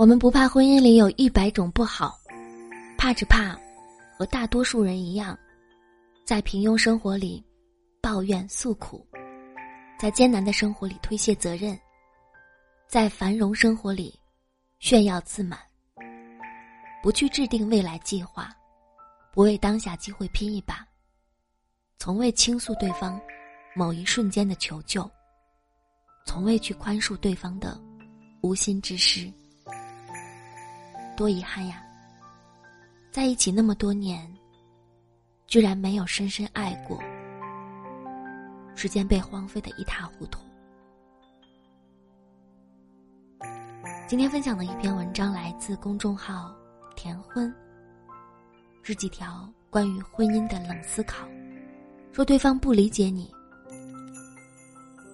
我们不怕婚姻里有一百种不好，怕只怕和大多数人一样，在平庸生活里抱怨诉苦，在艰难的生活里推卸责任，在繁荣生活里炫耀自满，不去制定未来计划，不为当下机会拼一把，从未倾诉对方某一瞬间的求救，从未去宽恕对方的无心之失。多遗憾呀！在一起那么多年，居然没有深深爱过，时间被荒废的一塌糊涂。今天分享的一篇文章来自公众号“甜婚”，是几条关于婚姻的冷思考。说对方不理解你，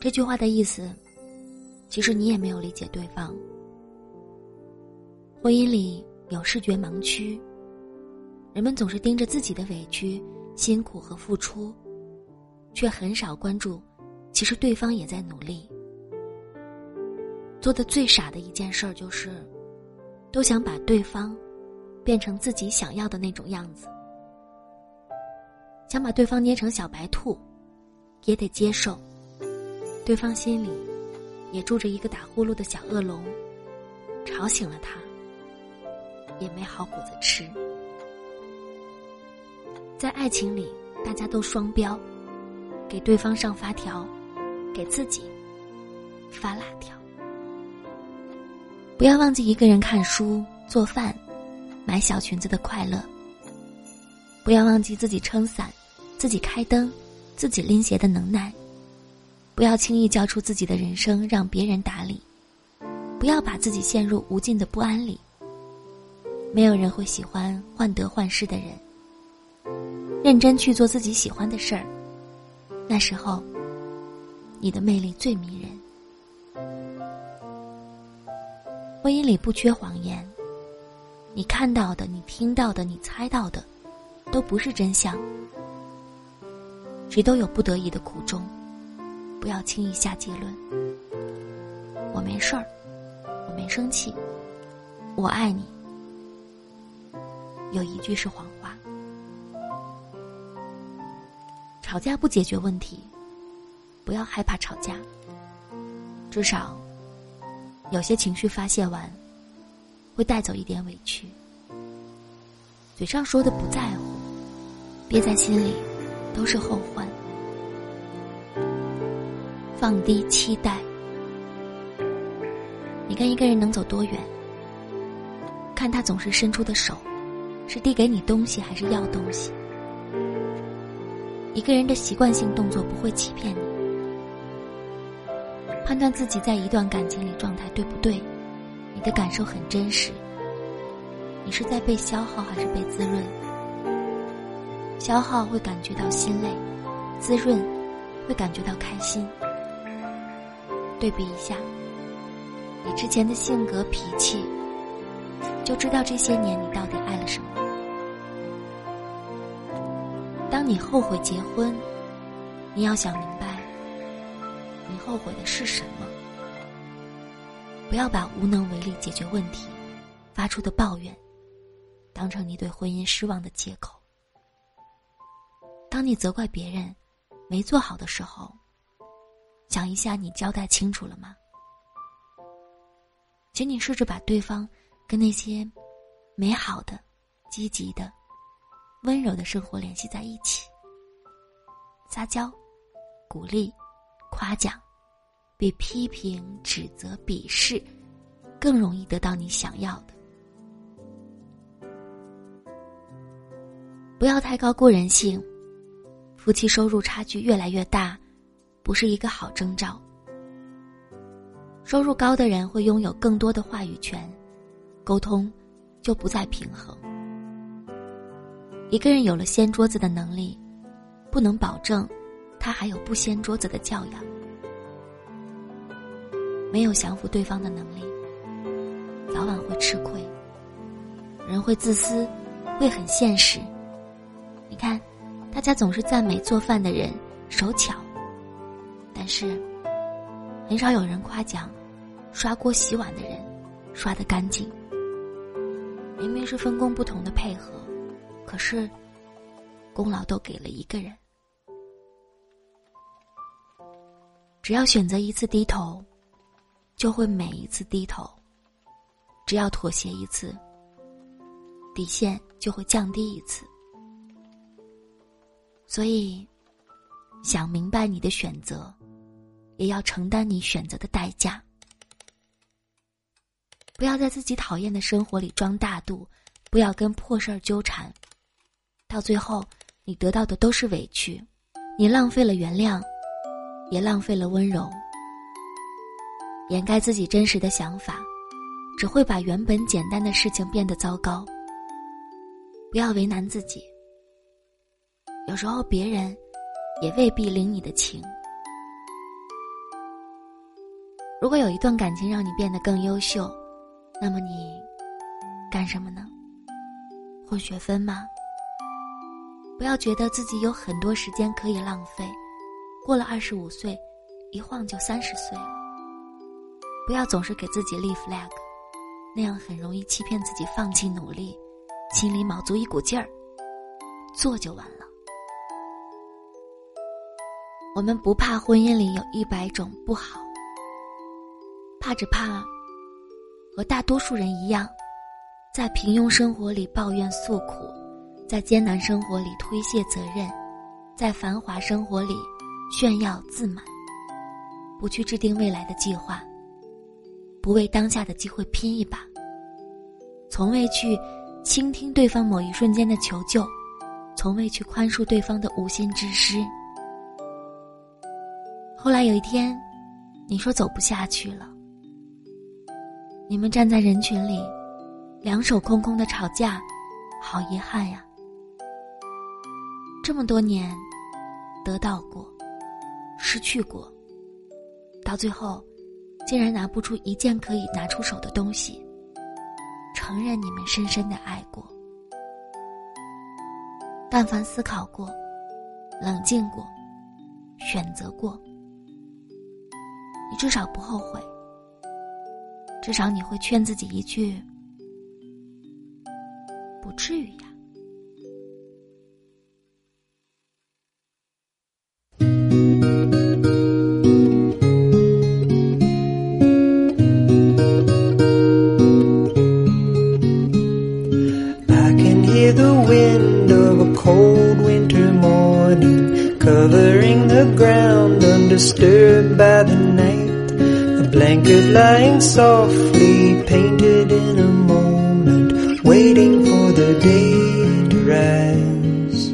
这句话的意思，其实你也没有理解对方。婚姻里有视觉盲区，人们总是盯着自己的委屈、辛苦和付出，却很少关注，其实对方也在努力。做的最傻的一件事儿就是，都想把对方变成自己想要的那种样子，想把对方捏成小白兔，也得接受，对方心里也住着一个打呼噜的小恶龙，吵醒了他。也没好果子吃。在爱情里，大家都双标，给对方上发条，给自己发辣条。不要忘记一个人看书、做饭、买小裙子的快乐。不要忘记自己撑伞、自己开灯、自己拎鞋的能耐。不要轻易交出自己的人生让别人打理。不要把自己陷入无尽的不安里。没有人会喜欢患得患失的人。认真去做自己喜欢的事儿，那时候，你的魅力最迷人。婚姻里不缺谎言，你看到的、你听到的、你猜到的，都不是真相。谁都有不得已的苦衷，不要轻易下结论。我没事儿，我没生气，我爱你。有一句是谎话。吵架不解决问题，不要害怕吵架。至少，有些情绪发泄完，会带走一点委屈。嘴上说的不在乎，憋在心里都是后患。放低期待，你跟一个人能走多远，看他总是伸出的手。是递给你东西还是要东西？一个人的习惯性动作不会欺骗你。判断自己在一段感情里状态对不对，你的感受很真实。你是在被消耗还是被滋润？消耗会感觉到心累，滋润会感觉到开心。对比一下，你之前的性格脾气。就知道这些年你到底爱了什么。当你后悔结婚，你要想明白，你后悔的是什么。不要把无能为力解决问题发出的抱怨，当成你对婚姻失望的借口。当你责怪别人没做好的时候，想一下你交代清楚了吗？请你试着把对方。跟那些美好的、积极的、温柔的生活联系在一起，撒娇、鼓励、夸奖，比批评、指责、鄙视更容易得到你想要的。不要太高估人性，夫妻收入差距越来越大，不是一个好征兆。收入高的人会拥有更多的话语权。沟通就不再平衡。一个人有了掀桌子的能力，不能保证他还有不掀桌子的教养。没有降服对方的能力，早晚会吃亏。人会自私，会很现实。你看，大家总是赞美做饭的人手巧，但是很少有人夸奖刷锅洗碗的人刷的干净。明明是分工不同的配合，可是功劳都给了一个人。只要选择一次低头，就会每一次低头；只要妥协一次，底线就会降低一次。所以，想明白你的选择，也要承担你选择的代价。不要在自己讨厌的生活里装大度，不要跟破事儿纠缠，到最后你得到的都是委屈，你浪费了原谅。也浪费了温柔，掩盖自己真实的想法，只会把原本简单的事情变得糟糕。不要为难自己，有时候别人也未必领你的情。如果有一段感情让你变得更优秀，那么你干什么呢？混学分吗？不要觉得自己有很多时间可以浪费。过了二十五岁，一晃就三十岁了。不要总是给自己立 flag，那样很容易欺骗自己，放弃努力，心里卯足一股劲儿，做就完了。我们不怕婚姻里有一百种不好，怕只怕和大多数人一样，在平庸生活里抱怨诉苦，在艰难生活里推卸责任，在繁华生活里。炫耀自满，不去制定未来的计划，不为当下的机会拼一把，从未去倾听对方某一瞬间的求救，从未去宽恕对方的无心之失。后来有一天，你说走不下去了，你们站在人群里，两手空空的吵架，好遗憾呀！这么多年，得到过。失去过，到最后，竟然拿不出一件可以拿出手的东西，承认你们深深的爱过。但凡思考过、冷静过、选择过，你至少不后悔。至少你会劝自己一句：“不至于呀。” A lying softly painted in a moment, waiting for the day to rise.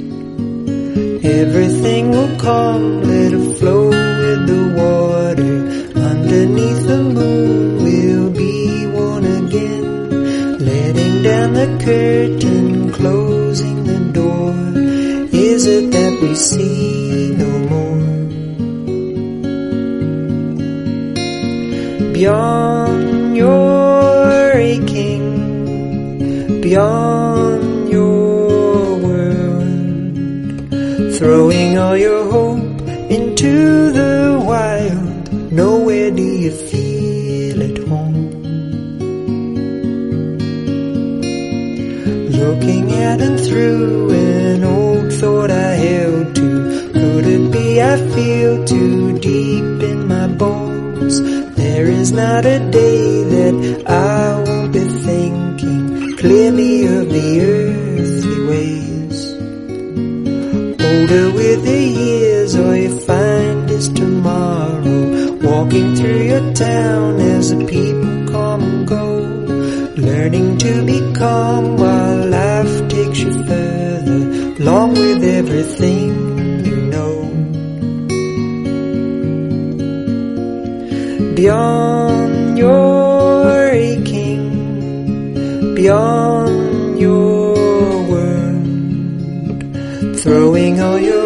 Everything will come, let it flow with the water. Underneath the moon, we'll be one again, letting down the curtain, closing the door. Is it that we see? Beyond your aching, beyond your world, throwing all your hope into the wild. Nowhere do you feel at home. Looking at and through an old thought I held to. Could it be I feel too deep in my bones? There is not a day that I won't be thinking clearly of the earthly ways. Older with the years, all you find is tomorrow. Walking through your town as the people come and go. Learning to be calm while life takes you further, along with everything beyond your aching, beyond your word, throwing all your